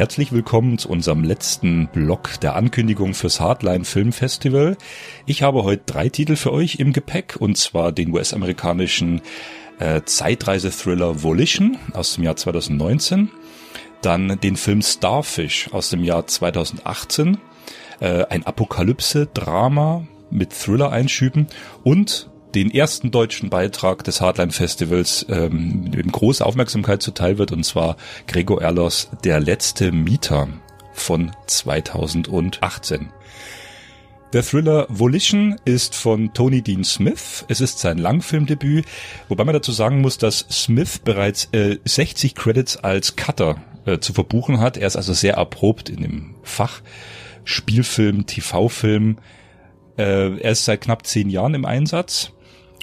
herzlich willkommen zu unserem letzten Block der Ankündigung fürs Hardline Film Festival. Ich habe heute drei Titel für euch im Gepäck und zwar den US-amerikanischen äh, Zeitreise-Thriller Volition aus dem Jahr 2019, dann den Film Starfish aus dem Jahr 2018, äh, ein Apokalypse-Drama mit Thriller-Einschüben und den ersten deutschen Beitrag des Hardline Festivals ähm, dem große Aufmerksamkeit zuteil wird, und zwar Gregor Erlos Der letzte Mieter von 2018. Der Thriller Volition ist von Tony Dean Smith. Es ist sein Langfilmdebüt, wobei man dazu sagen muss, dass Smith bereits äh, 60 Credits als Cutter äh, zu verbuchen hat. Er ist also sehr erprobt in dem Fach Spielfilm, TV-Film. Äh, er ist seit knapp zehn Jahren im Einsatz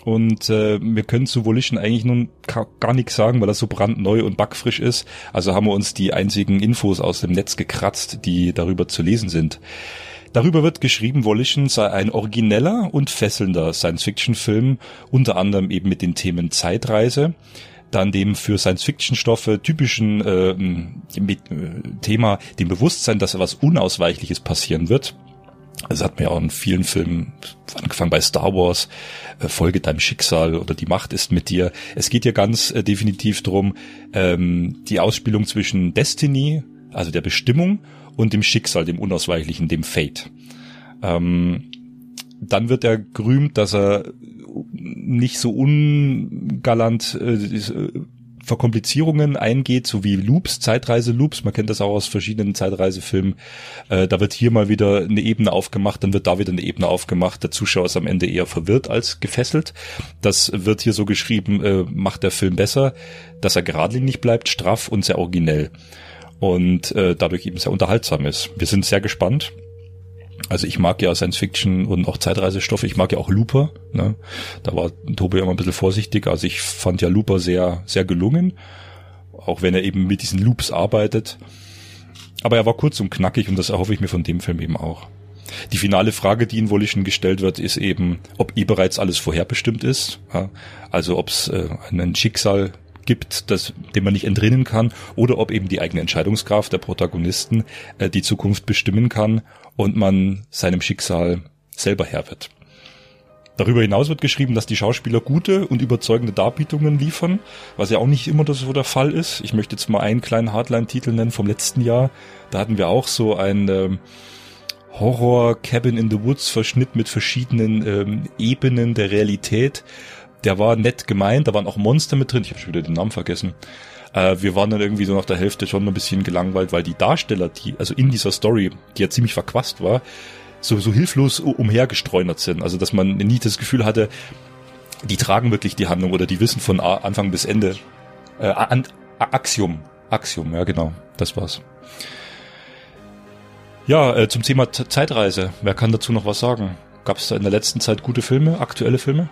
und äh, wir können zu Volition eigentlich nun gar nichts sagen, weil das so brandneu und backfrisch ist. Also haben wir uns die einzigen Infos aus dem Netz gekratzt, die darüber zu lesen sind. Darüber wird geschrieben, Volition sei ein origineller und fesselnder Science-Fiction-Film, unter anderem eben mit den Themen Zeitreise, dann dem für Science-Fiction-Stoffe typischen äh, mit, äh, Thema, dem Bewusstsein, dass etwas Unausweichliches passieren wird das hat man ja auch in vielen Filmen, angefangen bei Star Wars, äh, Folge deinem Schicksal oder die Macht ist mit dir. Es geht ja ganz äh, definitiv drum ähm, die Ausspielung zwischen Destiny, also der Bestimmung, und dem Schicksal, dem Unausweichlichen, dem Fate. Ähm, dann wird er gerühmt, dass er nicht so ungalant äh, Verkomplizierungen eingeht, so wie Loops, Zeitreise-Loops. Man kennt das auch aus verschiedenen Zeitreisefilmen. Äh, da wird hier mal wieder eine Ebene aufgemacht, dann wird da wieder eine Ebene aufgemacht. Der Zuschauer ist am Ende eher verwirrt als gefesselt. Das wird hier so geschrieben, äh, macht der Film besser, dass er geradlinig bleibt, straff und sehr originell. Und äh, dadurch eben sehr unterhaltsam ist. Wir sind sehr gespannt. Also ich mag ja Science Fiction und auch Zeitreisestoffe. Ich mag ja auch Looper. Ne? Da war Tobi immer ein bisschen vorsichtig. Also ich fand ja Looper sehr, sehr gelungen. Auch wenn er eben mit diesen Loops arbeitet. Aber er war kurz und knackig und das erhoffe ich mir von dem Film eben auch. Die finale Frage, die in Volition gestellt wird, ist eben, ob eh bereits alles vorherbestimmt ist. Ja? Also ob es äh, ein Schicksal gibt, das, dem man nicht entrinnen kann, oder ob eben die eigene Entscheidungskraft der Protagonisten äh, die Zukunft bestimmen kann und man seinem Schicksal selber Herr wird. Darüber hinaus wird geschrieben, dass die Schauspieler gute und überzeugende Darbietungen liefern, was ja auch nicht immer so der Fall ist. Ich möchte jetzt mal einen kleinen Hardline-Titel nennen vom letzten Jahr. Da hatten wir auch so ein ähm, Horror Cabin in the Woods Verschnitt mit verschiedenen ähm, Ebenen der Realität. Der war nett gemeint, da waren auch Monster mit drin. Ich habe schon wieder den Namen vergessen. Äh, wir waren dann irgendwie so nach der Hälfte schon ein bisschen gelangweilt, weil die Darsteller, die, also in dieser Story, die ja ziemlich verquast war, so, so hilflos umhergestreunert sind. Also, dass man nie das Gefühl hatte, die tragen wirklich die Handlung oder die wissen von Anfang bis Ende. Äh, An Axiom. Axiom, ja genau, das war's. Ja, äh, zum Thema Zeitreise. Wer kann dazu noch was sagen? Gab es da in der letzten Zeit gute Filme, aktuelle Filme?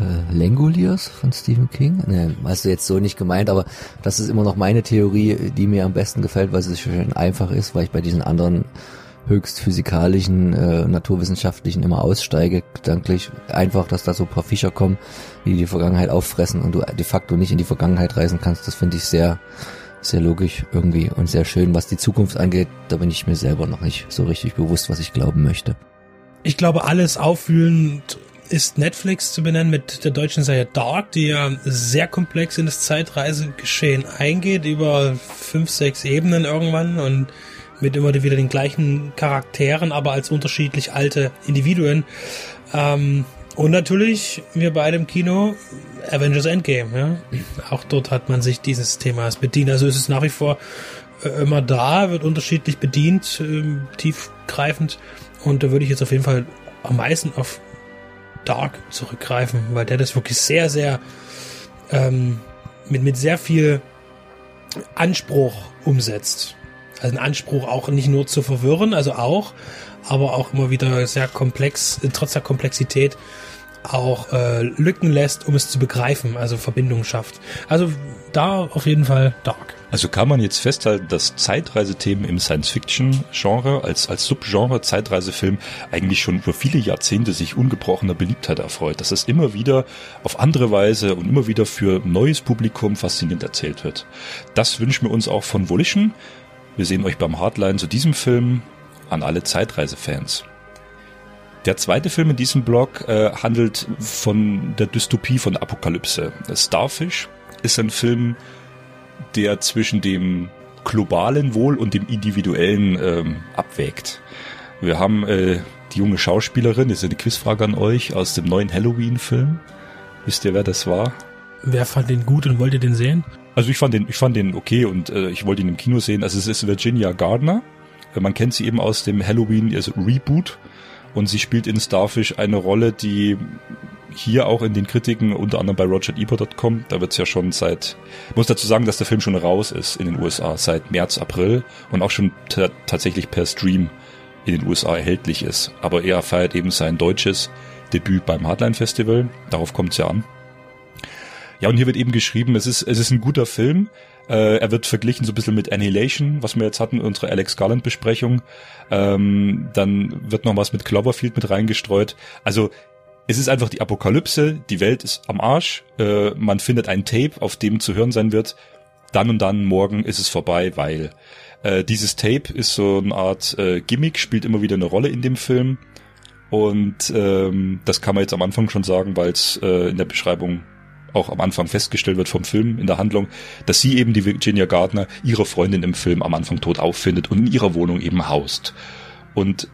Äh, Langoliers von Stephen King. Ne, hast du jetzt so nicht gemeint, aber das ist immer noch meine Theorie, die mir am besten gefällt, weil es schön einfach ist, weil ich bei diesen anderen höchst physikalischen, äh, naturwissenschaftlichen immer aussteige, gedanklich. Einfach, dass da so ein paar Fischer kommen, die die Vergangenheit auffressen und du de facto nicht in die Vergangenheit reisen kannst. Das finde ich sehr, sehr logisch irgendwie und sehr schön. Was die Zukunft angeht, da bin ich mir selber noch nicht so richtig bewusst, was ich glauben möchte. Ich glaube, alles auffühlend ist Netflix zu benennen mit der deutschen Serie Dark, die ja sehr komplex in das Zeitreisegeschehen eingeht, über fünf, sechs Ebenen irgendwann und mit immer wieder den gleichen Charakteren, aber als unterschiedlich alte Individuen. Ähm, und natürlich, wir beide im Kino, Avengers Endgame. Ja? Auch dort hat man sich dieses Themas bedient. Also ist es nach wie vor äh, immer da, wird unterschiedlich bedient, äh, tiefgreifend. Und da würde ich jetzt auf jeden Fall am meisten auf Dark zurückgreifen, weil der das wirklich sehr, sehr ähm, mit, mit sehr viel Anspruch umsetzt. Also ein Anspruch auch nicht nur zu verwirren, also auch, aber auch immer wieder sehr komplex, trotz der Komplexität auch äh, Lücken lässt, um es zu begreifen, also Verbindungen schafft. Also da auf jeden Fall Dark. Also kann man jetzt festhalten, dass Zeitreisethemen im Science-Fiction-Genre als, als Subgenre Zeitreisefilm eigentlich schon über viele Jahrzehnte sich ungebrochener Beliebtheit erfreut, dass es immer wieder auf andere Weise und immer wieder für neues Publikum faszinierend erzählt wird. Das wünschen wir uns auch von Volition. Wir sehen euch beim Hardline zu diesem Film an alle Zeitreisefans. Der zweite Film in diesem Blog äh, handelt von der Dystopie von Apokalypse. Starfish ist ein Film, der zwischen dem globalen Wohl und dem individuellen ähm, abwägt. Wir haben äh, die junge Schauspielerin, das ist eine Quizfrage an euch, aus dem neuen Halloween-Film. Wisst ihr, wer das war? Wer fand den gut und wollte den sehen? Also ich fand den, ich fand den okay und äh, ich wollte ihn im Kino sehen. Also es ist Virginia Gardner. Äh, man kennt sie eben aus dem Halloween, also Reboot. Und sie spielt in Starfish eine Rolle, die hier auch in den Kritiken, unter anderem bei RogerEbert.com, da wird's ja schon seit, muss dazu sagen, dass der Film schon raus ist in den USA, seit März, April und auch schon tatsächlich per Stream in den USA erhältlich ist. Aber er feiert eben sein deutsches Debüt beim Hardline Festival, darauf kommt's ja an. Ja, und hier wird eben geschrieben, es ist, es ist ein guter Film, äh, er wird verglichen so ein bisschen mit Annihilation, was wir jetzt hatten, unsere Alex Garland Besprechung. Ähm, dann wird noch was mit Cloverfield mit reingestreut. Also es ist einfach die Apokalypse, die Welt ist am Arsch, äh, man findet ein Tape, auf dem zu hören sein wird. Dann und dann morgen ist es vorbei, weil äh, dieses Tape ist so eine Art äh, Gimmick, spielt immer wieder eine Rolle in dem Film. Und ähm, das kann man jetzt am Anfang schon sagen, weil es äh, in der Beschreibung auch am Anfang festgestellt wird vom Film in der Handlung, dass sie eben die Virginia Gardner, ihre Freundin im Film am Anfang tot auffindet und in ihrer Wohnung eben haust. Und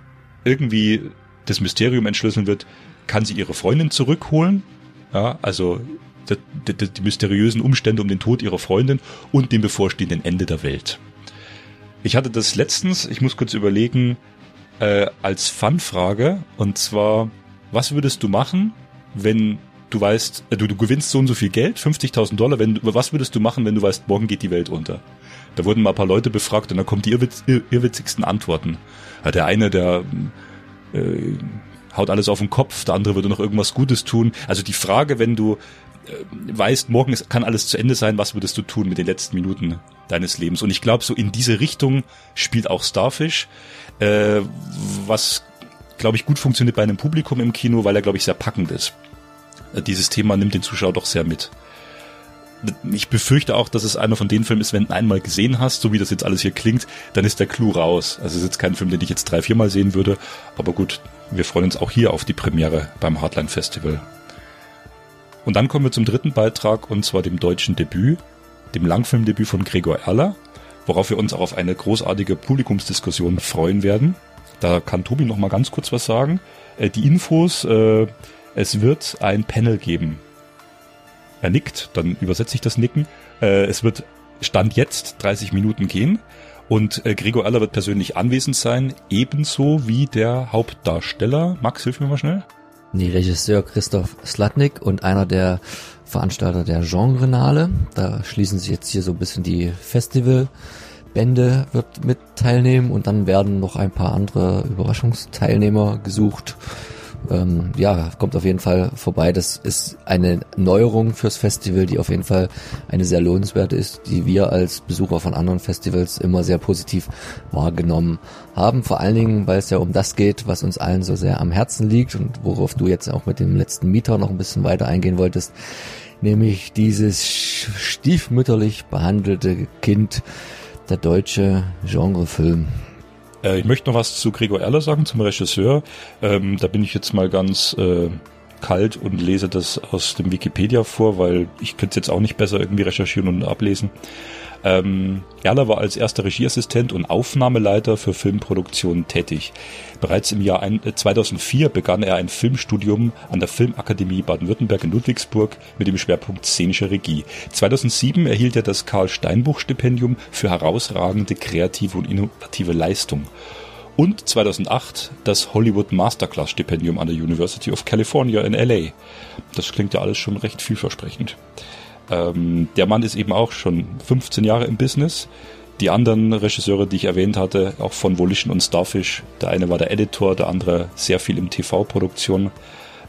irgendwie das Mysterium entschlüsseln wird, kann sie ihre Freundin zurückholen, ja, also die, die, die mysteriösen Umstände um den Tod ihrer Freundin und dem bevorstehenden Ende der Welt. Ich hatte das letztens, ich muss kurz überlegen, äh, als Fanfrage und zwar, was würdest du machen, wenn du weißt, äh, du, du gewinnst so und so viel Geld, 50.000 Dollar, wenn, was würdest du machen, wenn du weißt, morgen geht die Welt unter? Da wurden mal ein paar Leute befragt und da kommen die irrwitz, irr, irrwitzigsten Antworten. Ja, der eine, der äh, haut alles auf den Kopf, der andere würde noch irgendwas Gutes tun. Also die Frage, wenn du äh, weißt, morgen ist, kann alles zu Ende sein, was würdest du tun mit den letzten Minuten deines Lebens? Und ich glaube, so in diese Richtung spielt auch Starfish, äh, was glaube ich gut funktioniert bei einem Publikum im Kino, weil er glaube ich sehr packend ist dieses Thema nimmt den Zuschauer doch sehr mit. Ich befürchte auch, dass es einer von den Filmen ist, wenn du einmal gesehen hast, so wie das jetzt alles hier klingt, dann ist der Clou raus. Also es ist jetzt kein Film, den ich jetzt drei, viermal sehen würde. Aber gut, wir freuen uns auch hier auf die Premiere beim Hardline Festival. Und dann kommen wir zum dritten Beitrag und zwar dem deutschen Debüt, dem Langfilmdebüt von Gregor Erler, worauf wir uns auch auf eine großartige Publikumsdiskussion freuen werden. Da kann Tobi noch mal ganz kurz was sagen. Äh, die Infos äh, es wird ein Panel geben. Er nickt, dann übersetze ich das Nicken. Äh, es wird Stand jetzt 30 Minuten gehen und äh, Gregor Aller wird persönlich anwesend sein, ebenso wie der Hauptdarsteller. Max, hilf mir mal schnell. Nee, Regisseur Christoph Slatnik und einer der Veranstalter der Genrenale. Da schließen sich jetzt hier so ein bisschen die Festivalbände wird mit teilnehmen und dann werden noch ein paar andere Überraschungsteilnehmer gesucht ähm, ja, kommt auf jeden Fall vorbei. Das ist eine Neuerung fürs Festival, die auf jeden Fall eine sehr lohnenswerte ist, die wir als Besucher von anderen Festivals immer sehr positiv wahrgenommen haben. Vor allen Dingen, weil es ja um das geht, was uns allen so sehr am Herzen liegt und worauf du jetzt auch mit dem letzten Mieter noch ein bisschen weiter eingehen wolltest, nämlich dieses stiefmütterlich behandelte Kind, der deutsche Genrefilm. Äh, ich möchte noch was zu Gregor Erler sagen, zum Regisseur. Ähm, da bin ich jetzt mal ganz äh, kalt und lese das aus dem Wikipedia vor, weil ich könnte es jetzt auch nicht besser irgendwie recherchieren und ablesen. Ähm, Erler war als erster Regieassistent und Aufnahmeleiter für Filmproduktionen tätig. Bereits im Jahr 2004 äh, begann er ein Filmstudium an der Filmakademie Baden-Württemberg in Ludwigsburg mit dem Schwerpunkt szenische Regie. 2007 erhielt er das Karl-Steinbuch-Stipendium für herausragende kreative und innovative Leistung und 2008 das Hollywood Masterclass Stipendium an der University of California in LA. Das klingt ja alles schon recht vielversprechend. Ähm, der Mann ist eben auch schon 15 Jahre im Business. Die anderen Regisseure, die ich erwähnt hatte, auch von Volition und Starfish, der eine war der Editor, der andere sehr viel im TV-Produktion.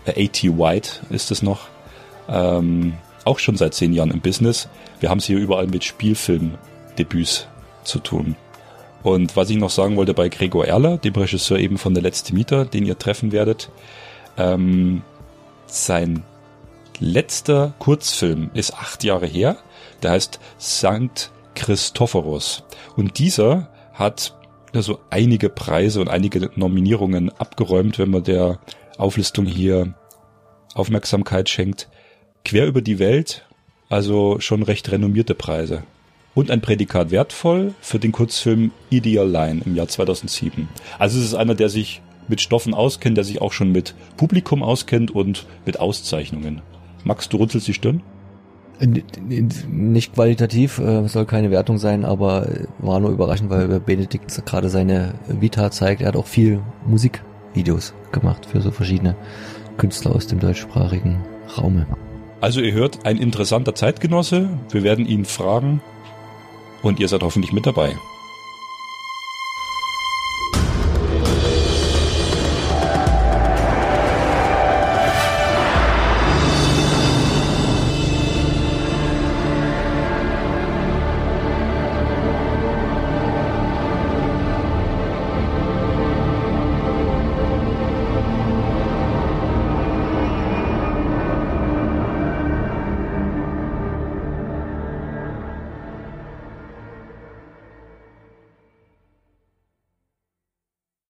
Äh, A.T. White ist es noch. Ähm, auch schon seit zehn Jahren im Business. Wir haben es hier überall mit Spielfilmdebüts zu tun. Und was ich noch sagen wollte bei Gregor Erler, dem Regisseur eben von Der letzte Mieter, den ihr treffen werdet, ähm, sein letzter Kurzfilm ist acht Jahre her. Der heißt Sankt Christophorus. Und dieser hat so einige Preise und einige Nominierungen abgeräumt, wenn man der Auflistung hier Aufmerksamkeit schenkt. Quer über die Welt, also schon recht renommierte Preise. Und ein Prädikat wertvoll für den Kurzfilm Ideal Line im Jahr 2007. Also es ist einer, der sich mit Stoffen auskennt, der sich auch schon mit Publikum auskennt und mit Auszeichnungen. Max, du runzelst die Stirn? Nicht qualitativ, äh, soll keine Wertung sein, aber war nur überraschend, weil Benedikt gerade seine Vita zeigt. Er hat auch viel Musikvideos gemacht für so verschiedene Künstler aus dem deutschsprachigen Raume. Also ihr hört, ein interessanter Zeitgenosse. Wir werden ihn fragen und ihr seid hoffentlich mit dabei.